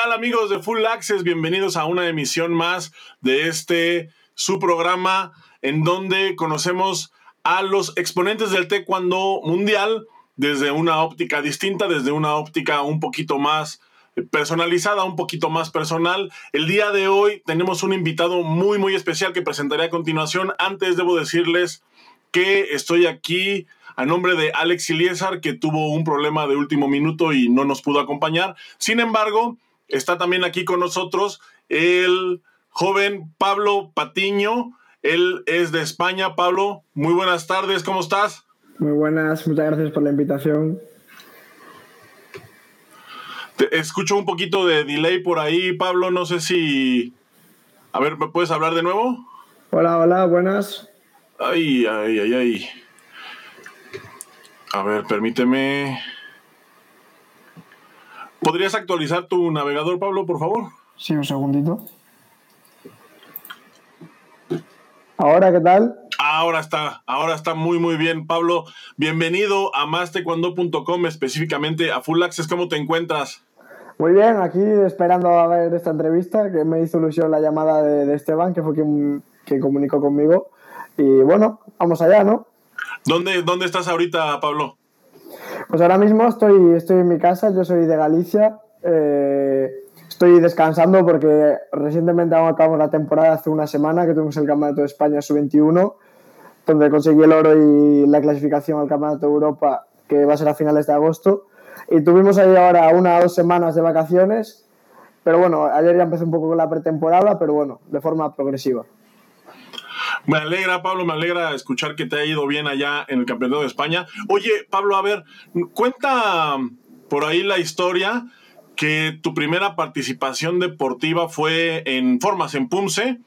¿Qué tal amigos de Full Access? Bienvenidos a una emisión más de este su programa en donde conocemos a los exponentes del taekwondo mundial desde una óptica distinta, desde una óptica un poquito más personalizada, un poquito más personal. El día de hoy tenemos un invitado muy muy especial que presentaré a continuación. Antes debo decirles que estoy aquí a nombre de Alex Iliesar, que tuvo un problema de último minuto y no nos pudo acompañar. Sin embargo, Está también aquí con nosotros el joven Pablo Patiño. Él es de España. Pablo, muy buenas tardes, ¿cómo estás? Muy buenas, muchas gracias por la invitación. Te escucho un poquito de delay por ahí, Pablo. No sé si. A ver, ¿me puedes hablar de nuevo? Hola, hola, buenas. Ay, ay, ay, ay. A ver, permíteme. ¿Podrías actualizar tu navegador, Pablo, por favor? Sí, un segundito. ¿Ahora qué tal? Ahora está, ahora está muy muy bien. Pablo, bienvenido a mastecuando.com, específicamente a Full Access. ¿Cómo te encuentras? Muy bien, aquí esperando a ver esta entrevista, que me hizo ilusión la llamada de, Esteban, que fue quien, quien, comunicó conmigo. Y bueno, vamos allá, ¿no? ¿Dónde, dónde estás ahorita, Pablo? Pues ahora mismo estoy, estoy en mi casa, yo soy de Galicia. Eh, estoy descansando porque recientemente acabamos la temporada hace una semana que tuvimos el Campeonato de España Sub-21, donde conseguí el oro y la clasificación al Campeonato de Europa, que va a ser a finales de agosto. Y tuvimos ahí ahora una o dos semanas de vacaciones, pero bueno, ayer ya empecé un poco con la pretemporada, pero bueno, de forma progresiva. Me alegra, Pablo, me alegra escuchar que te ha ido bien allá en el Campeonato de España. Oye, Pablo, a ver, cuenta por ahí la historia que tu primera participación deportiva fue en Formas en Punce,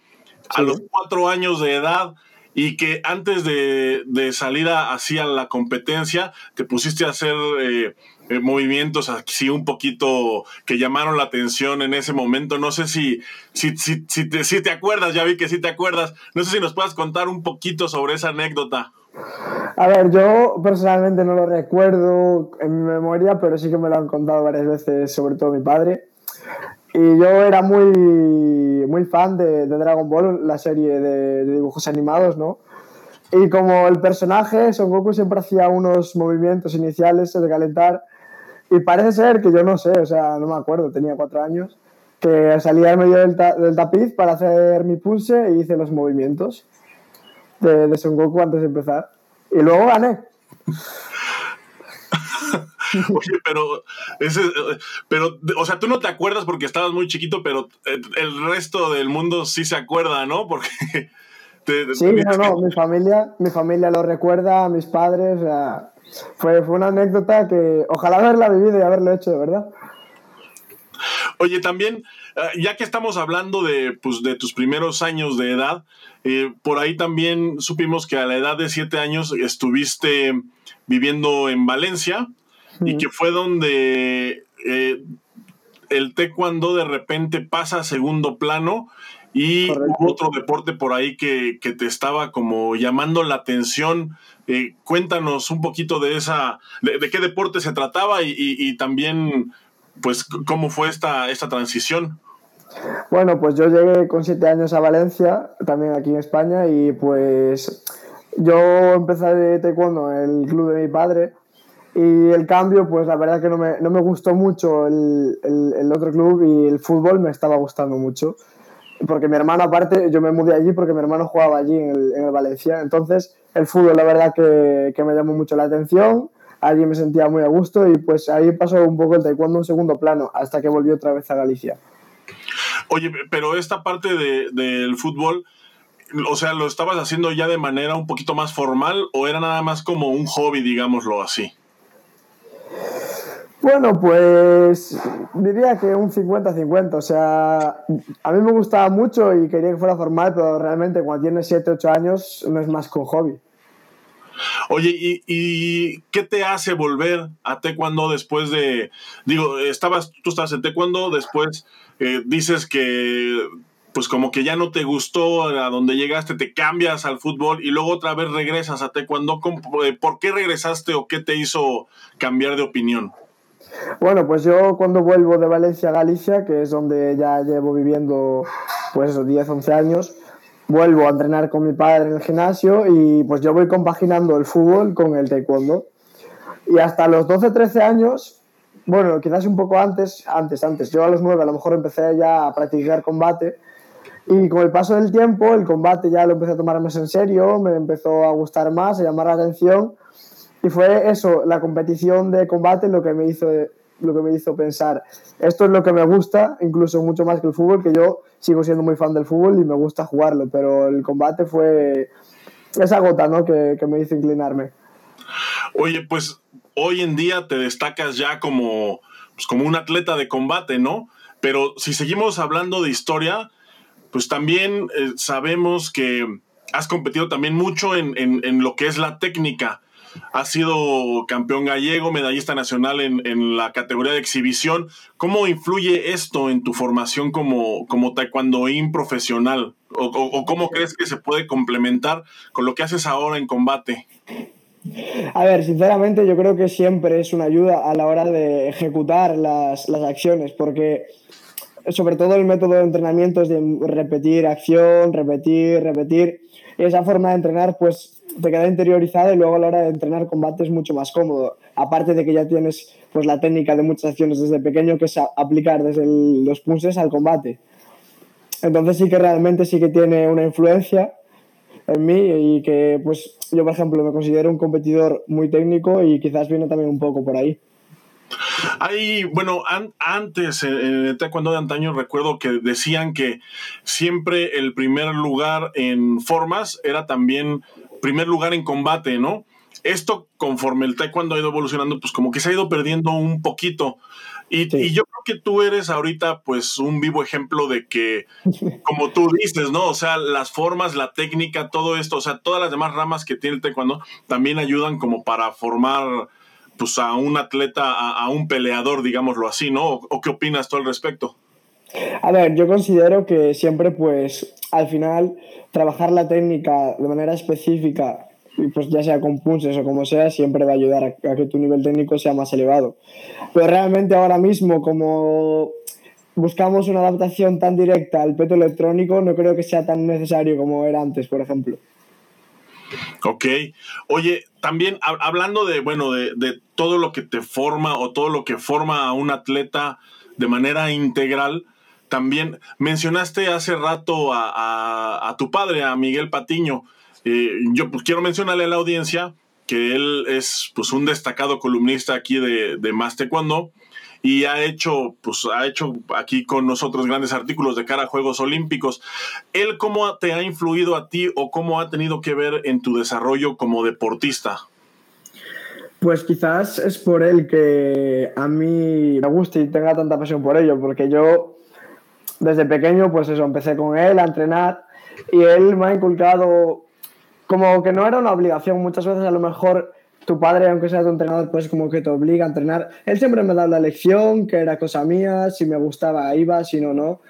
a los cuatro años de edad, y que antes de, salir hacia la competencia te pusiste a hacer eh, movimientos así un poquito que llamaron la atención en ese momento. No sé si, si, si, si, te, si te acuerdas, ya vi que sí te acuerdas. No sé si nos puedas contar un poquito sobre esa anécdota. A ver, yo personalmente no lo recuerdo en mi memoria, pero sí que me lo han contado varias veces, sobre todo mi padre. Y yo era muy, muy fan de, Dragon Ball, la serie de, de, dibujos animados, ¿no? Y como el personaje, Son Goku siempre hacía unos movimientos iniciales de calentar y parece ser que yo no sé, o sea, no me acuerdo, tenía cuatro años, que salía en medio del, del tapiz para hacer mi pulse y hice los movimientos de, de Son Goku antes de empezar. Y luego gané. Oye, pero, ese, pero, o sea, tú no te acuerdas porque estabas muy chiquito, pero el resto del mundo sí se acuerda, ¿no? Porque... sí, no, no, mi familia, mi familia lo recuerda, mis padres, o sea, fue, fue una anécdota que ojalá haberla vivido y haberlo hecho, de verdad. Oye, también, eh, ya que estamos hablando de, pues, de tus primeros años de edad, eh, por ahí también supimos que a la edad de siete años estuviste viviendo en Valencia y que fue donde eh, el taekwondo de repente pasa a segundo plano y otro deporte por ahí que, que, te estaba como llamando la atención. Eh, cuéntanos un poquito de esa, de, qué deporte se trataba y, también, pues, cómo fue esta, esta transición. Bueno, pues yo llegué con siete años a Valencia, también aquí en España, y pues yo empecé de taekwondo en el club de mi padre, y el cambio, pues la verdad que no me, no me gustó mucho el, el, otro club y el fútbol me estaba gustando mucho. Porque mi hermano, aparte, yo me mudé allí porque mi hermano jugaba allí en el, en el Valencia. Entonces, el fútbol, la verdad que, que, me llamó mucho la atención. Allí me sentía muy a gusto y pues ahí pasó un poco el taekwondo en segundo plano hasta que volví otra vez a Galicia. Oye, pero esta parte de, del fútbol, o sea, ¿lo estabas haciendo ya de manera un poquito más formal o era nada más como un hobby, digámoslo así? Bueno, pues diría que un 50-50. O sea, a mí me gustaba mucho y quería que fuera formal, pero realmente cuando tienes 7, 8 años no es más que un hobby. Oye, ¿y, qué te hace volver a taekwondo después de, digo, estabas, tú estabas en taekwondo, después eh, dices que pues como que ya no te gustó a donde llegaste, te cambias al fútbol y luego otra vez regresas a taekwondo. ¿Por qué regresaste o qué te hizo cambiar de opinión? Bueno, pues yo cuando vuelvo de Valencia a Galicia, que es donde ya llevo viviendo pues esos 10, 11 años, vuelvo a entrenar con mi padre en el gimnasio y pues yo voy compaginando el fútbol con el taekwondo. Y hasta los 12, 13 años, bueno, quizás un poco antes, antes, antes, yo a los 9 a lo mejor empecé ya a practicar combate y con el paso del tiempo el combate ya lo empecé a tomar más en serio, me empezó a gustar más, a llamar la atención y fue eso, la competición de combate lo que me hizo lo que me hizo pensar, esto es lo que me gusta, incluso mucho más que el fútbol, que yo sigo siendo muy fan del fútbol y me gusta jugarlo, pero el combate fue esa gota ¿no? que, que me hizo inclinarme. Oye, pues hoy en día te destacas ya como, pues como un atleta de combate, ¿no? Pero si seguimos hablando de historia, pues también eh, sabemos que has competido también mucho en, en, lo que es la técnica. Has sido campeón gallego, medallista nacional en, en la categoría de exhibición. ¿Cómo influye esto en tu formación como, como taekwondoín profesional? ¿O, o, o cómo crees que se puede complementar con lo que haces ahora en combate? A ver, sinceramente yo creo que siempre es una ayuda a la hora de ejecutar las, las acciones, porque sobre todo el método de entrenamiento es de repetir acción, repetir, repetir. Esa forma de entrenar pues te queda interiorizada y luego a la hora de entrenar combate es mucho más cómodo. Aparte de que ya tienes pues la técnica de muchas acciones desde pequeño que es aplicar desde los punches al combate. Entonces sí que realmente sí que tiene una influencia en mí y que pues yo por ejemplo me considero un competidor muy técnico y quizás viene también un poco por ahí. Hay, bueno, an, antes en el taekwondo de antaño recuerdo que decían que siempre el primer lugar en formas era también primer lugar en combate, ¿no? Esto conforme el taekwondo ha ido evolucionando, pues como que se ha ido perdiendo un poquito. Y, sí. y, yo creo que tú eres ahorita pues un vivo ejemplo de que, como tú dices, ¿no? O sea, las formas, la técnica, todo esto, o sea, todas las demás ramas que tiene el taekwondo también ayudan como para formar pues a un atleta, a, un peleador, digámoslo así, ¿no? ¿O, ¿O, qué opinas tú al respecto? A ver, yo considero que siempre, pues, al final, trabajar la técnica de manera específica, pues ya sea con punches o como sea, siempre va a ayudar a, a que tu nivel técnico sea más elevado. Pero realmente ahora mismo, como buscamos una adaptación tan directa al peto electrónico, no creo que sea tan necesario como era antes, por ejemplo. Ok. Oye, también hablando de, bueno, de, de, todo lo que te forma o todo lo que forma a un atleta de manera integral, también mencionaste hace rato a, a, tu padre, a Miguel Patiño. Eh, yo pues, quiero mencionarle a la audiencia que él es pues, un destacado columnista aquí de, de Más Taekwondo y ha hecho, pues, ha hecho aquí con nosotros grandes artículos de cara a Juegos Olímpicos. ¿Él cómo te ha influido a ti o cómo ha tenido que ver en tu desarrollo como deportista? Pues quizás es por él que a mí me guste y tenga tanta pasión por ello, porque yo desde pequeño, pues eso, empecé con él a entrenar y él me ha inculcado como que no era una obligación, muchas veces a lo mejor tu padre, aunque sea tu entrenador, pues como que te obliga a entrenar. Él siempre me da la lección, que era cosa mía, si me gustaba iba, si no, no.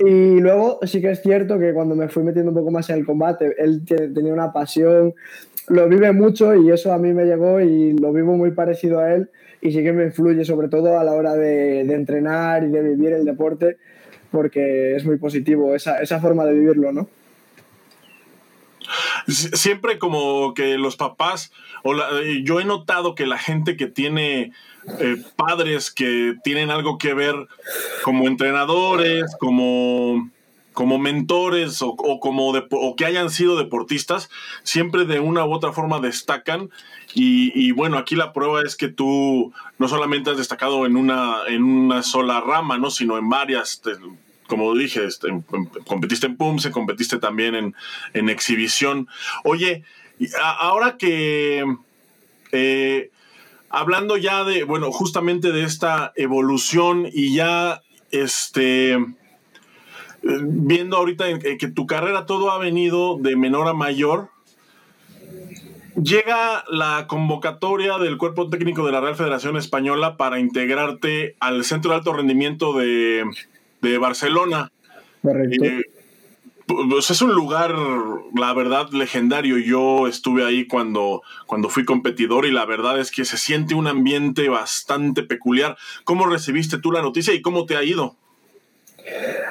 Y luego sí que es cierto que cuando me fui metiendo un poco más en el combate, él tenía una pasión, lo vive mucho y eso a mí me llegó y lo vivo muy parecido a él y sí que me influye sobre todo a la hora de, entrenar y de vivir el deporte porque es muy positivo esa forma de vivirlo, ¿no? Siempre como que los papás, o la, yo he notado que la gente que tiene eh, padres que tienen algo que ver como entrenadores, como, como mentores o, o como o que hayan sido deportistas, siempre de una u otra forma destacan. Y, y, bueno, aquí la prueba es que tú no solamente has destacado en una, en una sola rama, ¿no? sino en varias. Te, como dije, este, competiste en PUMSE, competiste también en, en exhibición. Oye, ahora que eh, hablando ya de, bueno, justamente de esta evolución y ya este viendo ahorita que tu carrera todo ha venido de menor a mayor, llega la convocatoria del cuerpo técnico de la Real Federación Española para integrarte al Centro de Alto Rendimiento de, de Barcelona. Correcto. Eh, pues es un lugar, la verdad, legendario. Yo estuve ahí cuando, cuando fui competidor y la verdad es que se siente un ambiente bastante peculiar. ¿Cómo recibiste tú la noticia y cómo te ha ido?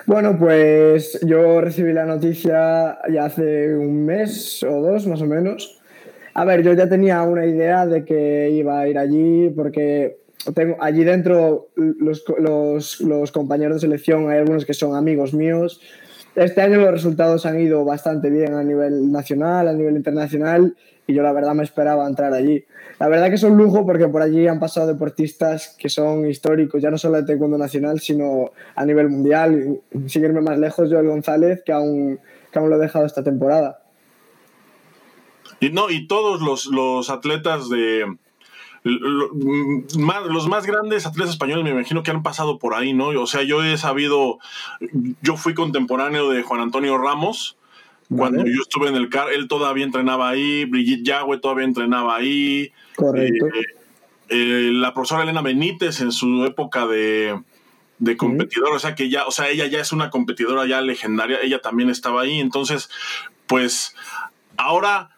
Bueno, pues yo recibí la noticia ya hace un mes o dos más o menos. A ver, yo ya tenía una idea de que iba a ir allí porque tengo allí dentro los, los, compañeros de selección, hay algunos que son amigos míos este año los resultados han ido bastante bien a nivel nacional, a nivel internacional, y yo la verdad me esperaba entrar allí. La verdad que es un lujo porque por allí han pasado deportistas que son históricos, ya no solo de taekwondo nacional, sino a nivel mundial. Sin más lejos, Joel González, que aún, que aún lo he dejado esta temporada. Y, no, y todos los, los atletas de, los más grandes atletas españoles me imagino que han pasado por ahí, ¿no? O sea, yo he sabido, yo fui contemporáneo de Juan Antonio Ramos. Cuando yo estuve en el CAR, él todavía entrenaba ahí, Brigitte Yagüe todavía entrenaba ahí. Correcto. Eh, eh, la profesora Elena Benítez en su época de, de competidor, o sea que ya, o sea, ella ya es una competidora ya legendaria, ella también estaba ahí, entonces, pues, ahora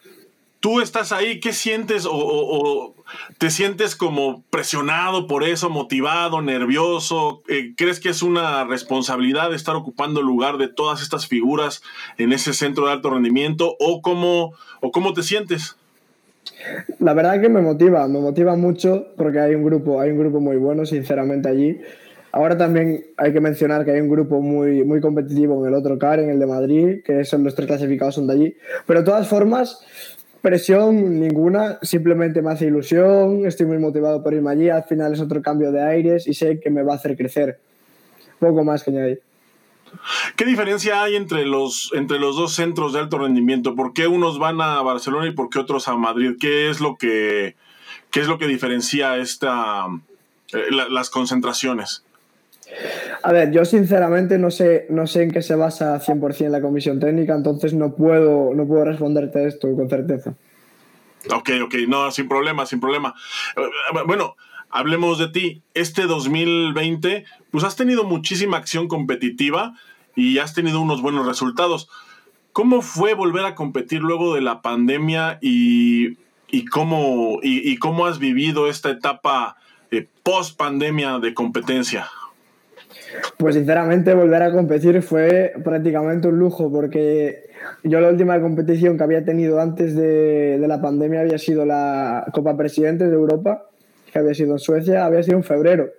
tú estás ahí, ¿qué sientes o, te sientes como presionado por eso, motivado, nervioso? Eh, ¿Crees que es una responsabilidad estar ocupando el lugar de todas estas figuras en ese centro de alto rendimiento o cómo, o cómo te sientes? La verdad que me motiva, me motiva mucho porque hay un grupo, hay un grupo muy bueno, sinceramente allí. Ahora también hay que mencionar que hay un grupo muy, muy competitivo en el otro CAR, en el de Madrid, que son los tres clasificados son de allí. Pero de todas formas, Presión ninguna, simplemente me hace ilusión, estoy muy motivado por irme allí, al final es otro cambio de aires y sé que me va a hacer crecer. Poco más que añadir. ¿Qué diferencia hay entre los, entre los dos centros de alto rendimiento? ¿Por qué unos van a Barcelona y por qué otros a Madrid? ¿Qué es lo que, qué es lo que diferencia esta, eh, las concentraciones? A ver, yo sinceramente no sé, no sé en qué se basa 100% la comisión técnica, entonces no puedo, no puedo responderte esto con certeza. Ok, ok, no, sin problema, sin problema. Eh, bueno, hablemos de ti. Este 2020, pues has tenido muchísima acción competitiva y has tenido unos buenos resultados. ¿Cómo fue volver a competir luego de la pandemia y, cómo, y, cómo has vivido esta etapa eh, post pandemia de competencia? Pues sinceramente volver a competir fue prácticamente un lujo porque yo la última competición que había tenido antes de, la pandemia había sido la Copa Presidente de Europa, que había sido en Suecia, había sido en febrero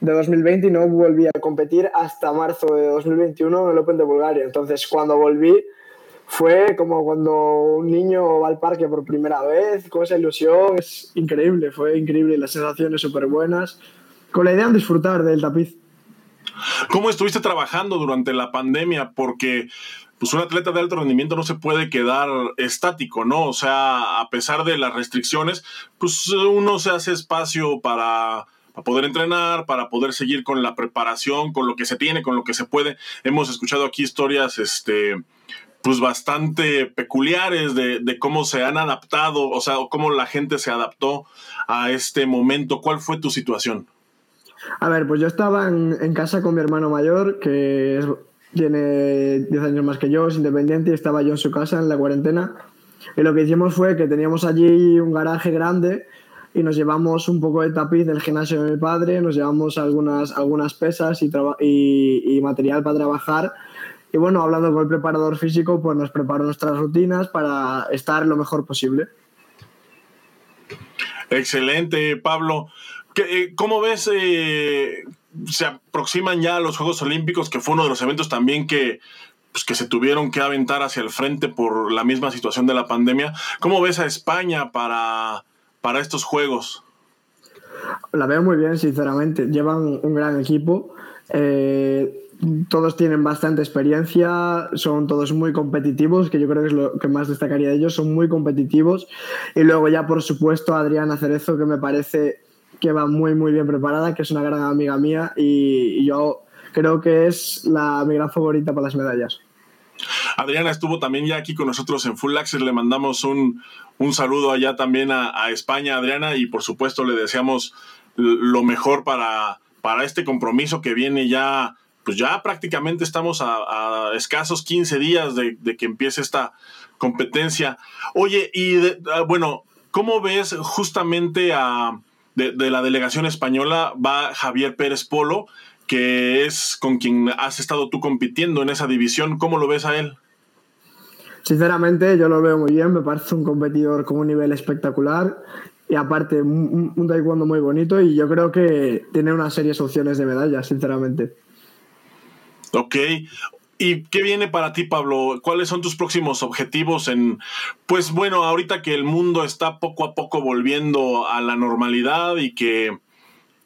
de 2020 y no volví a competir hasta marzo de 2021 en el Open de Bulgaria. Entonces cuando volví fue como cuando un niño va al parque por primera vez, con esa ilusión, es increíble, fue increíble, las sensaciones súper buenas, con la idea de disfrutar del tapiz. ¿Cómo estuviste trabajando durante la pandemia? Porque pues un atleta de alto rendimiento no se puede quedar estático, ¿no? O sea, a pesar de las restricciones, pues uno se hace espacio para, poder entrenar, para poder seguir con la preparación, con lo que se tiene, con lo que se puede. Hemos escuchado aquí historias, este, pues bastante peculiares de, de cómo se han adaptado, o sea, cómo la gente se adaptó a este momento. ¿Cuál fue tu situación? A ver, pues yo estaba en, casa con mi hermano mayor, que tiene 10 años más que yo, es independiente, y estaba yo en su casa en la cuarentena. Y lo que hicimos fue que teníamos allí un garaje grande y nos llevamos un poco de tapiz del gimnasio de mi padre, nos llevamos algunas, algunas pesas y, y, material para trabajar. Y bueno, hablando con el preparador físico, pues nos preparó nuestras rutinas para estar lo mejor posible. Excelente, Pablo. Eh, ¿Cómo ves? Eh, se aproximan ya los Juegos Olímpicos, que fue uno de los eventos también que, pues, que se tuvieron que aventar hacia el frente por la misma situación de la pandemia. ¿Cómo ves a España para, para estos Juegos? La veo muy bien, sinceramente. Llevan un gran equipo. Eh, todos tienen bastante experiencia, son todos muy competitivos, que yo creo que es lo que más destacaría de ellos, son muy competitivos. Y luego ya, por supuesto, Adriana Cerezo, que me parece que va muy, muy bien preparada, que es una gran amiga mía y, yo creo que es la, mi gran favorita para las medallas. Adriana estuvo también ya aquí con nosotros en Full Access. Le mandamos un, un saludo allá también a, España, Adriana, y por supuesto le deseamos lo mejor para, para este compromiso que viene ya pues ya prácticamente estamos a, escasos 15 días de, que empiece esta competencia. Oye, y ah, bueno, ¿cómo ves justamente a, de, de, la delegación española va Javier Pérez Polo, que es con quien has estado tú compitiendo en esa división? ¿Cómo lo ves a él? Sinceramente, yo lo veo muy bien, me parece un competidor con un nivel espectacular y aparte un, un taekwondo muy bonito y yo creo que tiene unas serias opciones de medalla, sinceramente. Ok. ¿Y qué viene para ti, Pablo? ¿Cuáles son tus próximos objetivos en, pues bueno, ahorita que el mundo está poco a poco volviendo a la normalidad y que,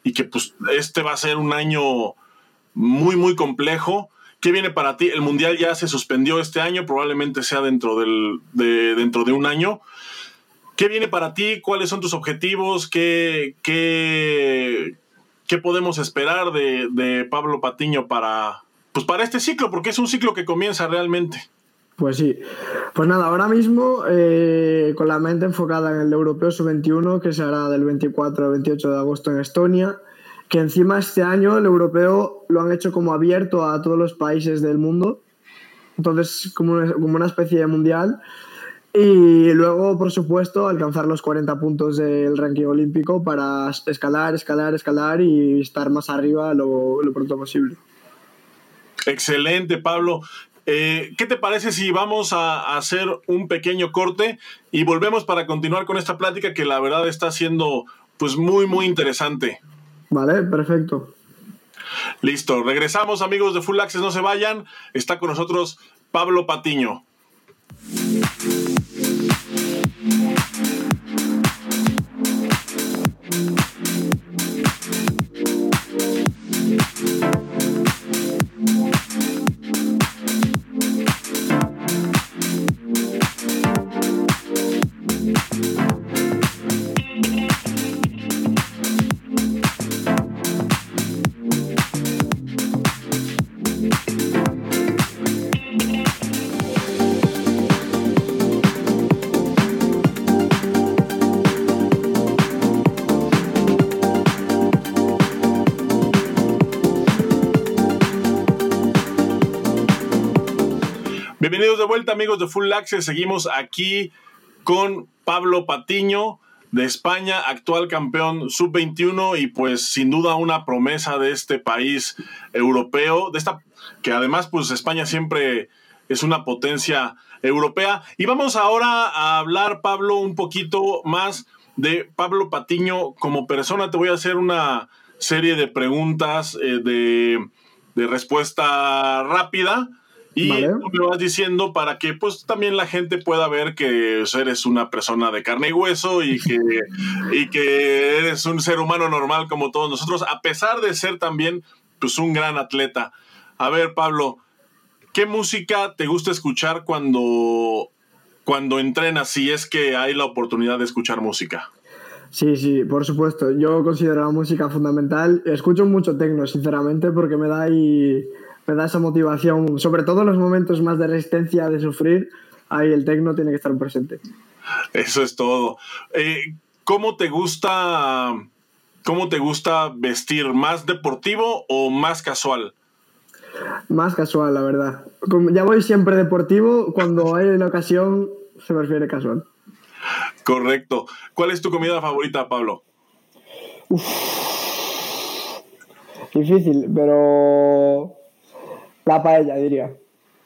y que pues este va a ser un año muy, muy complejo? ¿Qué viene para ti? El Mundial ya se suspendió este año, probablemente sea dentro, del, de, dentro de un año. ¿Qué viene para ti? ¿Cuáles son tus objetivos? ¿Qué, qué, qué podemos esperar de, de Pablo Patiño para, pues para este ciclo, porque es un ciclo que comienza realmente. Pues sí. Pues nada, ahora mismo eh, con la mente enfocada en el Europeo Sub-21, que se hará del 24 al 28 de agosto en Estonia, que encima este año el Europeo lo han hecho como abierto a todos los países del mundo, entonces como una, como una especie de mundial. Y luego, por supuesto, alcanzar los 40 puntos del ranking olímpico para escalar, escalar, escalar y estar más arriba lo, lo pronto posible. Excelente, Pablo. Eh, ¿Qué te parece si vamos a, hacer un pequeño corte y volvemos para continuar con esta plática que la verdad está siendo pues muy muy interesante? Vale, perfecto. Listo, regresamos amigos de Full Access, no se vayan. Está con nosotros Pablo Patiño. Vuelta amigos de Full Access. Seguimos aquí con Pablo Patiño de España, actual campeón sub-21 y pues sin duda una promesa de este país europeo, de esta que además pues España siempre es una potencia europea. Y vamos ahora a hablar Pablo un poquito más de Pablo Patiño como persona. Te voy a hacer una serie de preguntas eh, de, de respuesta rápida y me vas diciendo para que pues también la gente pueda ver que eres una persona de carne y hueso y que, y que eres un ser humano normal como todos nosotros, a pesar de ser también pues un gran atleta. A ver, Pablo, ¿qué música te gusta escuchar cuando, cuando entrenas, si es que hay la oportunidad de escuchar música? Sí, sí, por supuesto. Yo considero la música fundamental. Escucho mucho tecno, sinceramente, porque me da ahí me da esa motivación, sobre todo en los momentos más de resistencia, de sufrir, ahí el tecno tiene que estar presente. Eso es todo. Eh, ¿Cómo te gusta, cómo te gusta vestir? ¿Más deportivo o más casual? Más casual, la verdad. Ya voy siempre deportivo, cuando hay la ocasión se prefiere casual. Correcto. ¿Cuál es tu comida favorita, Pablo? Difícil, pero la paella, diría.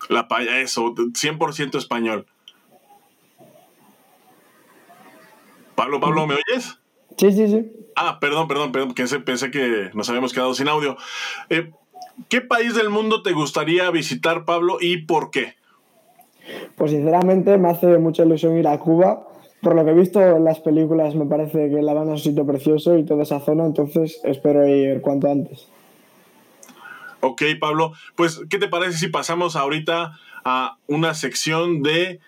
La paella, eso, 100% español. Pablo, Pablo, ¿me oyes? Sí, sí, sí. Ah, perdón, perdón, perdón, pensé, pensé que nos habíamos quedado sin audio. Eh, ¿Qué país del mundo te gustaría visitar, Pablo, y por qué? Pues sinceramente me hace mucha ilusión ir a Cuba. Por lo que he visto en las películas me parece que La Habana es un sitio precioso y toda esa zona, entonces espero ir cuanto antes. Ok, Pablo, pues, ¿qué te parece si pasamos ahorita a una sección de...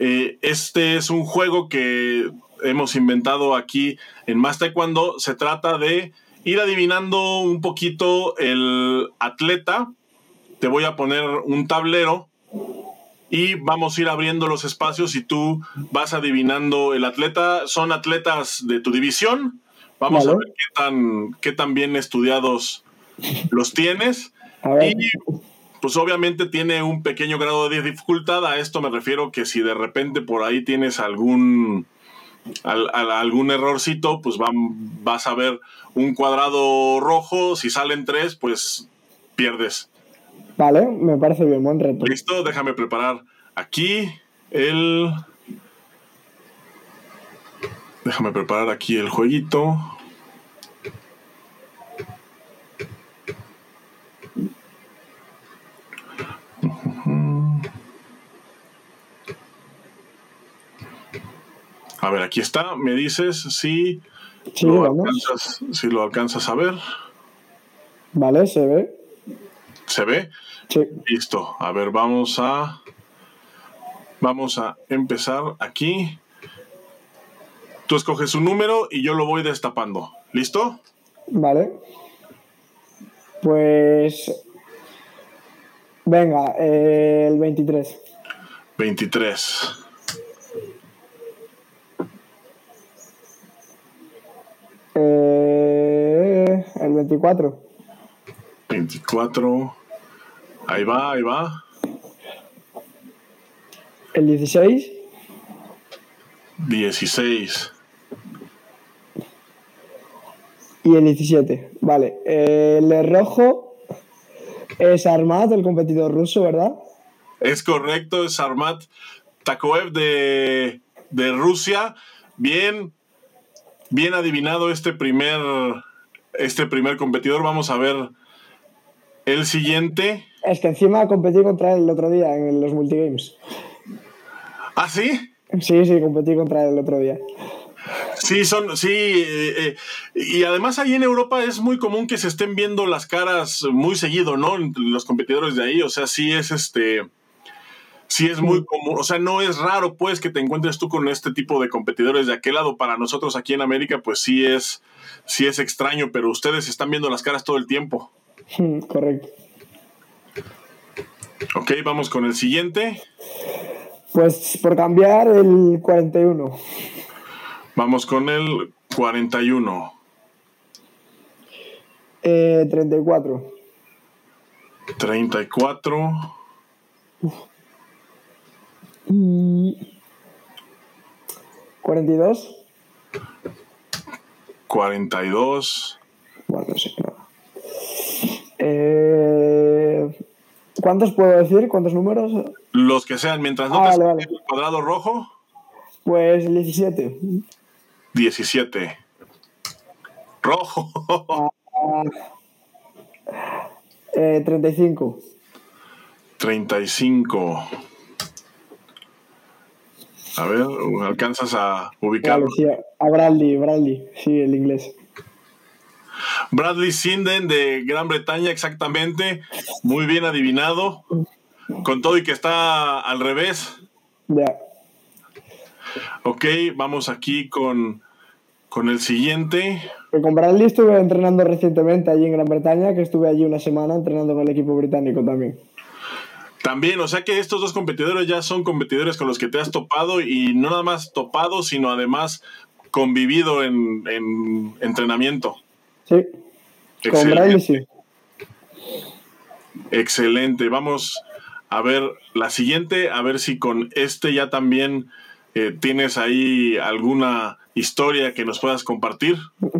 Eh, este es un juego que hemos inventado aquí en Más Taekwondo. Se trata de ir adivinando un poquito el atleta. Te voy a poner un tablero y vamos a ir abriendo los espacios y tú vas adivinando el atleta. Son atletas de tu división. Vamos a ver qué tan, qué tan bien estudiados los tienes. A ver. Y pues obviamente tiene un pequeño grado de dificultad. A esto me refiero que si de repente por ahí tienes algún, al- al- algún errorcito, pues van- vas a ver un cuadrado rojo. Si salen tres, pues pierdes. Vale, me parece bien, buen reto. Listo, déjame preparar aquí el. Déjame preparar aquí el jueguito. A ver, aquí está. Me dices si Sí, lo vamos. alcanzas, si lo alcanzas a ver. Vale, se ve. ¿Se ve? Sí. Listo. A ver, vamos a. Vamos a empezar aquí. Tú escoges un número y yo lo voy destapando. ¿Listo? Vale. Pues. Venga, eh, el 23. 23. Eh, el 24. 24. Ahí va, ahí va. El 16. 16. Y el 17. Vale. el de rojo es Armat, el competidor ruso, ¿verdad? Es correcto, es Armat Takoev de, de Rusia. Bien, bien adivinado este primer, este primer competidor. Vamos a ver el siguiente. Es que encima competí contra él el otro día en los multigames. ¿Ah, sí? Sí, sí, competí contra él el otro día. Sí, son, sí, eh, eh, y además ahí en Europa es muy común que se estén viendo las caras muy seguido, ¿no? Entre Los competidores de ahí, o sea, sí es este, sí es muy común, o sea, no es raro pues que te encuentres tú con este tipo de competidores de aquel lado. Para nosotros aquí en América, pues sí es, sí es extraño, pero ustedes están viendo las caras todo el tiempo. Correcto. Ok, vamos con el siguiente. Pues por cambiar el 41. Vamos con el 41. Eh, 34. 34. Y. 42. 42. Bueno, no sé, no. Eh, ¿Cuántos puedo decir? ¿Cuántos números? Los que sean, mientras no Ah, te vale, vale. el cuadrado rojo, Pues el 17. 17. Rojo. Eh, 35. 35. A ver, alcanzas a ubicar. Vale, sí, a Bradley, Bradley, sí, el inglés. Bradley Sinden de Gran Bretaña, exactamente. Muy bien adivinado. Con todo y que está al revés. Ya. Ok, vamos aquí con, con el siguiente. Con Bradley estuve entrenando recientemente allí en Gran Bretaña, que estuve allí una semana entrenando con el equipo británico también. También, o sea que estos dos competidores ya son competidores con los que te has topado y no nada más topado, sino además convivido en, en entrenamiento. Sí, con Bradley sí. Excelente. Vamos a ver la siguiente, a ver si con este ya también eh, tienes ahí alguna historia que nos puedas compartir.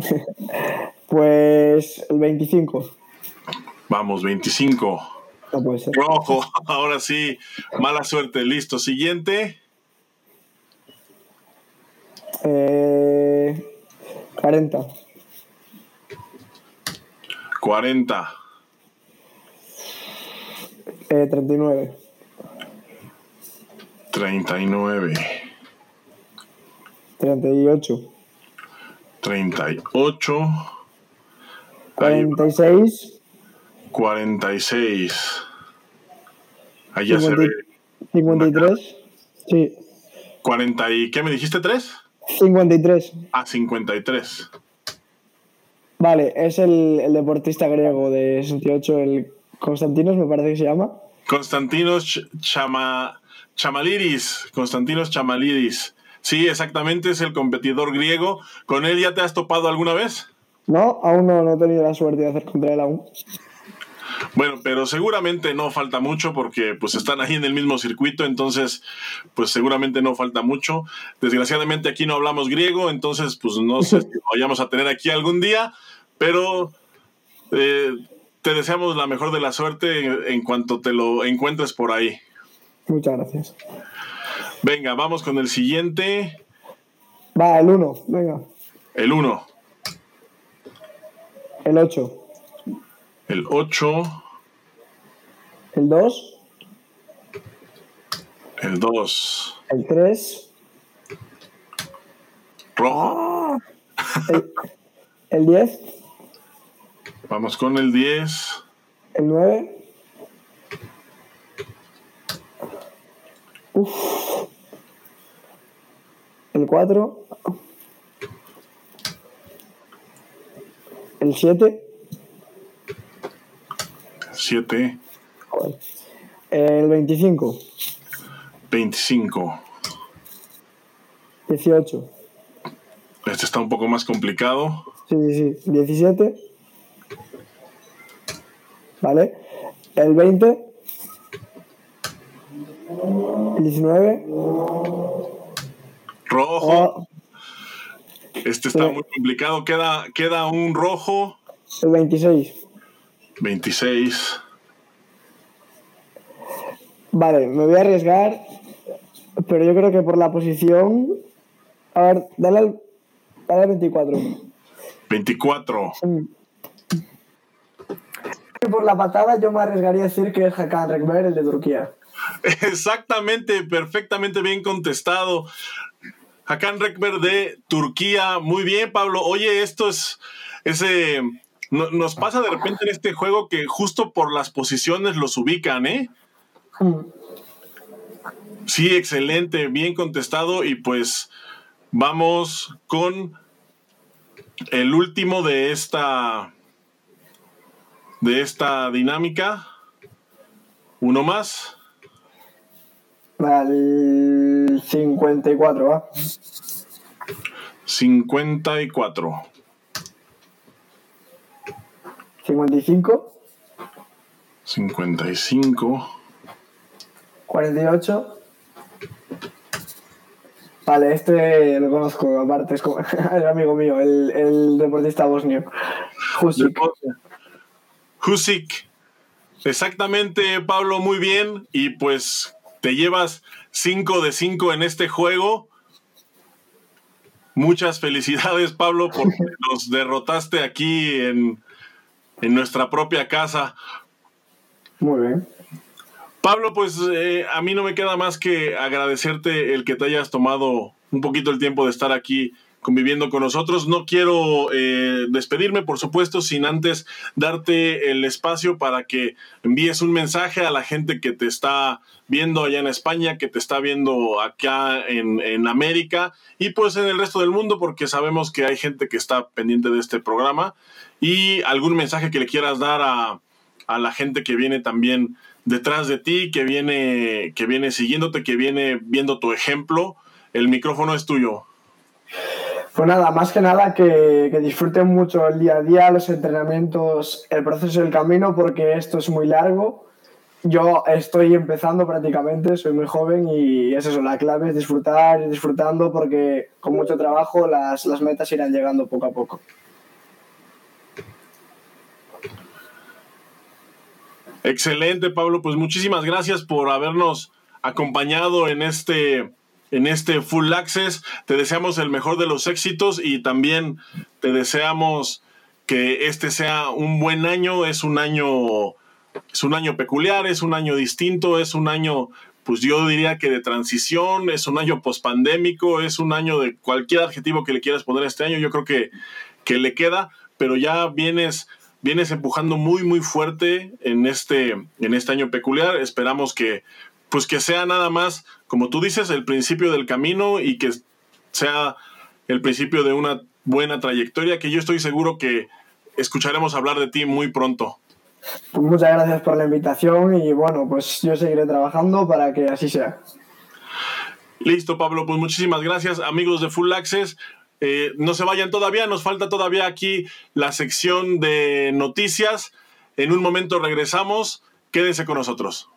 Pues el 25. Vamos, 25. No puede ser. Rojo, ahora sí, mala suerte. Listo, siguiente. Eh, 40. 40, Eh, 39. 39, 38. 38, ahí va, 46. 46. Ahí ya se 50 ve. 53. Sí, 40 y ¿qué me dijiste? ¿3? 53. Ah, 53. Vale, es el, el deportista griego de 68, el Constantinos, me parece que se llama. Constantinos Ch- Chama, Chamalidis. Constantinos Chamalidis. Sí, exactamente, es el competidor griego. ¿Con él ya te has topado alguna vez? No, aún no, no he tenido la suerte de hacer contra él aún. Bueno, pero seguramente no falta mucho porque pues están ahí en el mismo circuito, entonces pues seguramente no falta mucho. Desgraciadamente aquí no hablamos griego, entonces pues no sé si vayamos a tener aquí algún día, pero eh, te deseamos la mejor de la suerte en, cuanto te lo encuentres por ahí. Muchas gracias. Venga, vamos con el siguiente. Va, el 1, venga. El 1. El 8. El 8. El 2. El 2. El 3. Rojo. Ah, el 10. Vamos con el 10. El 9. Uf. El 4. El 7. 7. El 25. 25. 18. Este está un poco más complicado. Sí, sí, sí. 17. ¿Vale? El 20. El 19. Rojo. Oh, Este está muy complicado. Queda, queda un rojo. el 26. 26. Vale, me voy a arriesgar, pero yo creo que por la posición. A ver, dale al, dale al 24. 24. Mm. Por la patada yo me arriesgaría a decir que es Hakan Rekber, el de Turquía. Exactamente, perfectamente bien contestado. Hakan Rekber de Turquía. Muy bien, Pablo. Oye, esto es ese. No- nos pasa de repente en este juego que justo por las posiciones los ubican, ¿eh? Sí, excelente, bien contestado. Y pues vamos con el último de esta. de esta dinámica. Uno más. Al 54, va. 54. 55, 55. 48. Vale, este lo conozco, aparte es, como- es amigo mío, el, el deportista bosnio. Husic. Husik. Exactamente, Pablo, muy bien. Y pues te llevas 5 de 5 en este juego. Muchas felicidades, Pablo, porque nos derrotaste aquí en, en nuestra propia casa. Muy bien. Pablo, pues eh, a mí no me queda más que agradecerte el que te hayas tomado un poquito el tiempo de estar aquí conviviendo con nosotros. No quiero eh, despedirme, por supuesto, sin antes darte el espacio para que envíes un mensaje a la gente que te está viendo allá en España, que te está viendo acá en, en América y pues en el resto del mundo, porque sabemos que hay gente que está pendiente de este programa y algún mensaje que le quieras dar a, a la gente que viene también detrás de ti, que viene, que viene siguiéndote, que viene viendo tu ejemplo. El micrófono es tuyo. Pues nada, más que nada que, disfruten mucho el día a día, los entrenamientos, el proceso del camino, porque esto es muy largo. Yo estoy empezando prácticamente, soy muy joven y es eso, la clave es disfrutar, ir disfrutando, porque con mucho trabajo las, las metas irán llegando poco a poco. Excelente, Pablo. Pues muchísimas gracias por habernos acompañado en este, en este Full Access. Te deseamos el mejor de los éxitos y también te deseamos que este sea un buen año. Es un año, es un año peculiar, es un año distinto, es un año, pues yo diría que de transición, es un año pospandémico, es un año de cualquier adjetivo que le quieras poner este año. Yo creo que, que le queda, pero ya vienes vienes empujando muy muy fuerte en este en este año peculiar. Esperamos que pues que sea nada más como tú dices el principio del camino y que sea el principio de una buena trayectoria que yo estoy seguro que escucharemos hablar de ti muy pronto. Pues muchas gracias por la invitación y bueno, pues yo seguiré trabajando para que así sea. listo Pablo pues muchísimas gracias amigos de Full Access eh, no se vayan todavía, nos falta todavía aquí la sección de noticias. En un momento regresamos. Quédense con nosotros.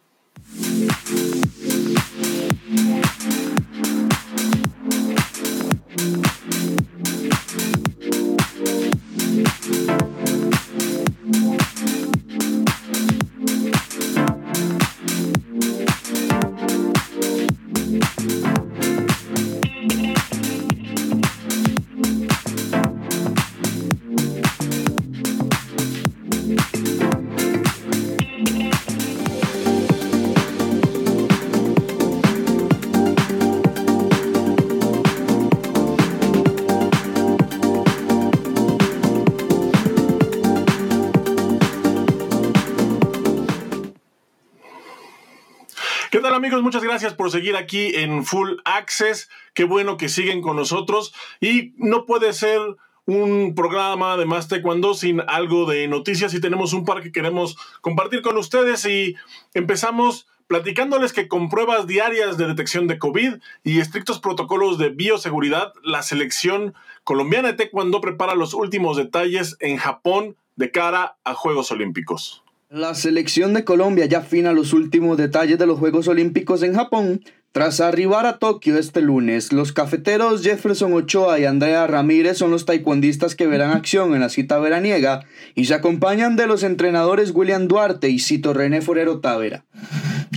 Amigos? Muchas gracias por seguir aquí en Full Access. Qué bueno que siguen con nosotros. Y no puede ser un programa de Más Taekwondo sin algo de noticias y tenemos un par que queremos compartir con ustedes y empezamos platicándoles que con pruebas diarias de detección de COVID y estrictos protocolos de bioseguridad, la selección colombiana de Taekwondo prepara los últimos detalles en Japón de cara a Juegos Olímpicos. La selección de Colombia ya afina los últimos detalles de los Juegos Olímpicos en Japón. Tras arribar a Tokio este lunes, los cafeteros Jefferson Ochoa y Andrea Ramírez son los taekwondistas que verán acción en la cita veraniega y se acompañan de los entrenadores William Duarte y Cito René Forero Távera.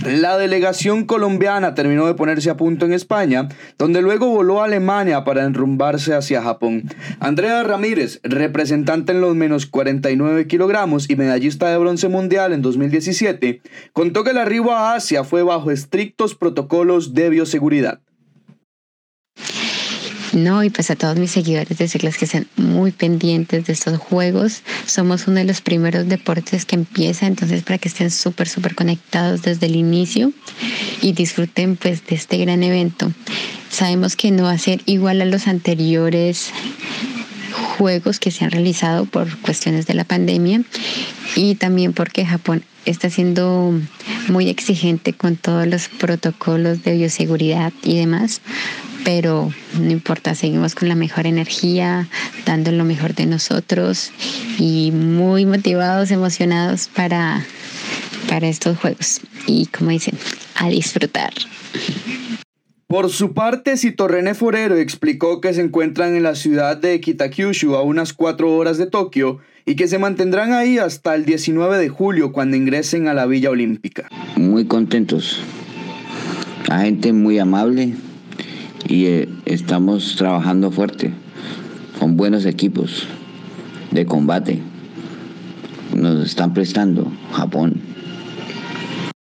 La delegación colombiana terminó de ponerse a punto en España, donde luego voló a Alemania para enrumbarse hacia Japón. Andrea Ramírez, representante en los menos 49 kilogramos y medallista de bronce mundial en 2017, contó que el arribo a Asia fue bajo estrictos protocolos de bioseguridad. No, y pues a todos mis seguidores decirles que sean muy pendientes de estos juegos. Somos uno de los primeros deportes que empieza, entonces para que estén súper, súper conectados desde el inicio y disfruten pues de este gran evento. Sabemos que no va a ser igual a los anteriores juegos que se han realizado por cuestiones de la pandemia y también porque Japón está siendo muy exigente con todos los protocolos de bioseguridad y demás pero no importa, seguimos con la mejor energía, dando lo mejor de nosotros y muy motivados, emocionados para, para estos juegos. Y como dicen, a disfrutar. Por su parte, Cito René Forero explicó que se encuentran en la ciudad de Kitakyushu a unas cuatro horas de Tokio y que se mantendrán ahí hasta el 19 de julio cuando ingresen a la Villa Olímpica. Muy contentos. La gente muy amable, y eh, estamos trabajando fuerte con buenos equipos de combate. Nos están prestando Japón.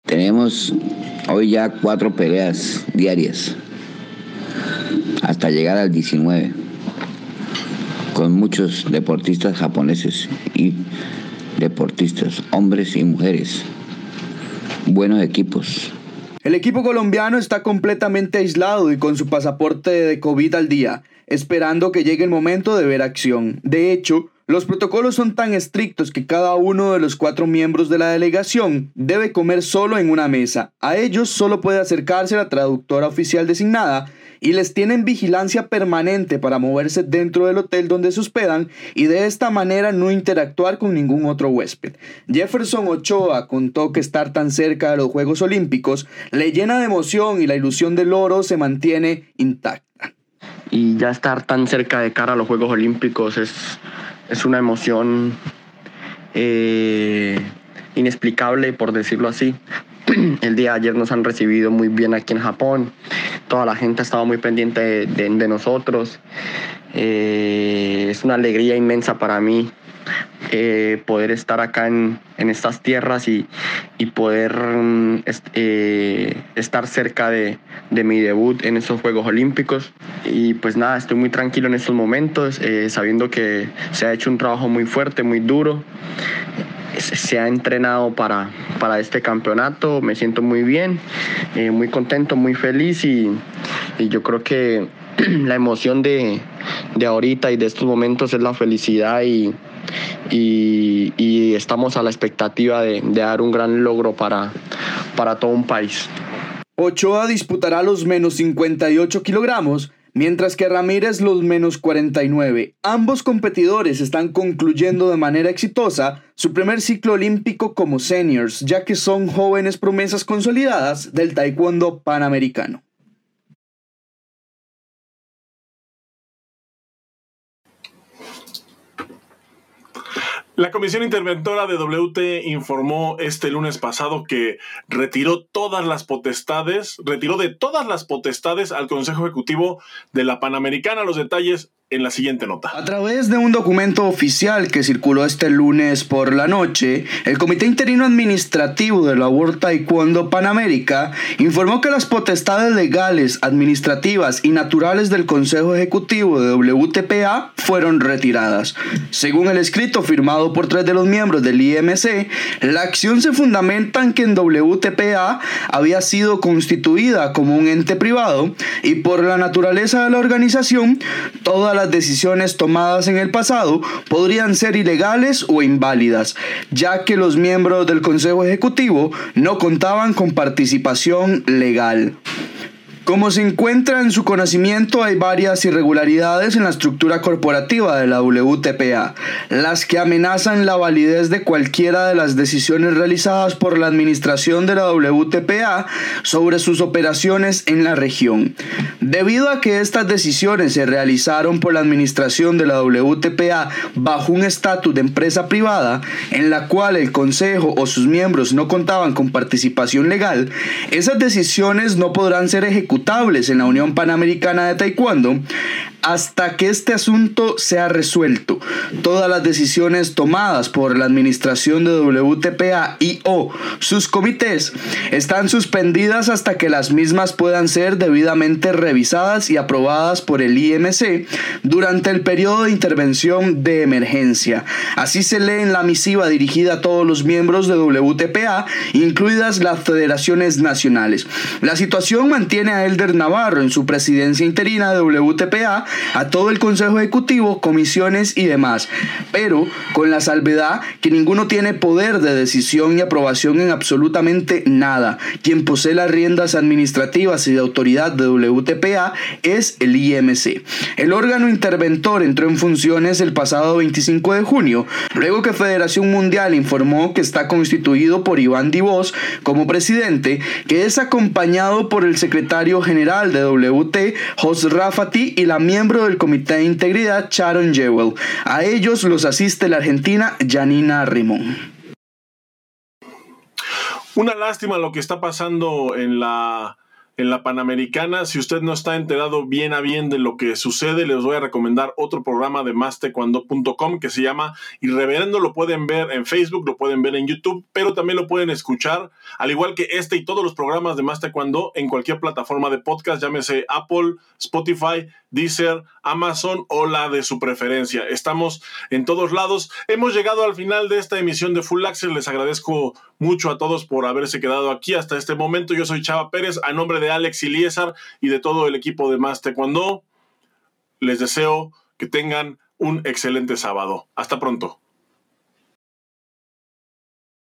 Tenemos hoy ya cuatro peleas diarias hasta llegar al 19 con muchos deportistas japoneses y deportistas, hombres y mujeres. Buenos equipos. El equipo colombiano está completamente aislado y con su pasaporte de COVID al día, esperando que llegue el momento de ver acción. De hecho, los protocolos son tan estrictos que cada uno de los cuatro miembros de la delegación debe comer solo en una mesa. A ellos solo puede acercarse la traductora oficial designada y les tienen vigilancia permanente para moverse dentro del hotel donde se hospedan y de esta manera no interactuar con ningún otro huésped. Jefferson Ochoa contó que estar tan cerca de los Juegos Olímpicos le llena de emoción y la ilusión del oro se mantiene intacta. Y ya estar tan cerca de cara a los Juegos Olímpicos es, es una emoción eh, inexplicable, por decirlo así. El día de ayer nos han recibido muy bien aquí en Japón. Toda la gente ha estado muy pendiente de, nosotros. Eh, es una alegría inmensa para mí eh, poder estar acá en, estas tierras y, poder mm, eh, estar cerca de, de, mi debut en estos Juegos Olímpicos. Y pues nada, estoy muy tranquilo en estos momentos, sabiendo que se ha hecho un trabajo muy fuerte, muy duro se ha entrenado para, para este campeonato. Me siento muy bien, eh, muy contento, muy feliz y, yo creo que la emoción de, ahorita y de estos momentos es la felicidad y, y, estamos a la expectativa de, dar un gran logro para, para todo un país. Ochoa disputará los menos 58 kilogramos mientras que Ramírez los menos 49. Ambos competidores están concluyendo de manera exitosa su primer ciclo olímpico como seniors, ya que son jóvenes promesas consolidadas del taekwondo panamericano. La Comisión Interventora de WT informó este lunes pasado que retiró todas las potestades, retiró de todas las potestades al Consejo Ejecutivo de la Panamericana. Los detalles en la siguiente nota. A través de un documento oficial que circuló este lunes por la noche, el Comité Interino Administrativo de la World Taekwondo Panamérica informó que las potestades legales, administrativas y naturales del Consejo Ejecutivo de WTPA fueron retiradas. Según el escrito firmado por tres de los miembros del IMC, la acción se fundamenta en que en WTPA había sido constituida como un ente privado y por la naturaleza de la organización, todas las decisiones tomadas en el pasado podrían ser ilegales o inválidas, ya que los miembros del Consejo Ejecutivo no contaban con participación legal. Como se encuentra en su conocimiento, hay varias irregularidades en la estructura corporativa de la WTPA, las que amenazan la validez de cualquiera de las decisiones realizadas por la administración de la WTPA sobre sus operaciones en la región. Debido a que estas decisiones se realizaron por la administración de la WTPA bajo un estatus de empresa privada, en la cual el Consejo o sus miembros no contaban con participación legal, esas decisiones no podrán ser ejecutadas en la Unión Panamericana de Taekwondo hasta que este asunto sea resuelto. Todas las decisiones tomadas por la administración de WTPA y o sus comités están suspendidas hasta que las mismas puedan ser debidamente revisadas y aprobadas por el IMC durante el periodo de intervención de emergencia. Así se lee en la misiva dirigida a todos los miembros de WTPA, incluidas las federaciones nacionales. La situación mantiene a Elder Navarro en su presidencia interina de WTPA a todo el Consejo Ejecutivo, comisiones y demás, pero con la salvedad que ninguno tiene poder de decisión y aprobación en absolutamente nada. Quien posee las riendas administrativas y de autoridad de WTPA es el IMC. El órgano interventor entró en funciones el pasado 25 de junio, luego que Federación Mundial informó que está constituido por Iván Divos como presidente, que es acompañado por el general de WT, Jos Rafati, y la miembro del Comité de Integridad Sharon Jewell. A ellos los asiste la argentina Janina Rimón. Una lástima lo que está pasando en la en la Panamericana. Si usted no está enterado bien a bien de lo que sucede, les voy a recomendar otro programa de mastecuando.com que se llama Irreverendo. Lo pueden ver en Facebook, lo pueden ver en YouTube, pero también lo pueden escuchar, al igual que este y todos los programas de Mastecuando en cualquier plataforma de podcast, llámese Apple, Spotify, Deezer, Amazon o la de su preferencia. Estamos en todos lados. Hemos llegado al final de esta emisión de Full Access. Les agradezco mucho a todos por haberse quedado aquí hasta este momento. Yo soy Chava Pérez, a nombre de Alex Iliesar y de todo el equipo de Más Taekwondo. Les deseo que tengan un excelente sábado. Hasta pronto.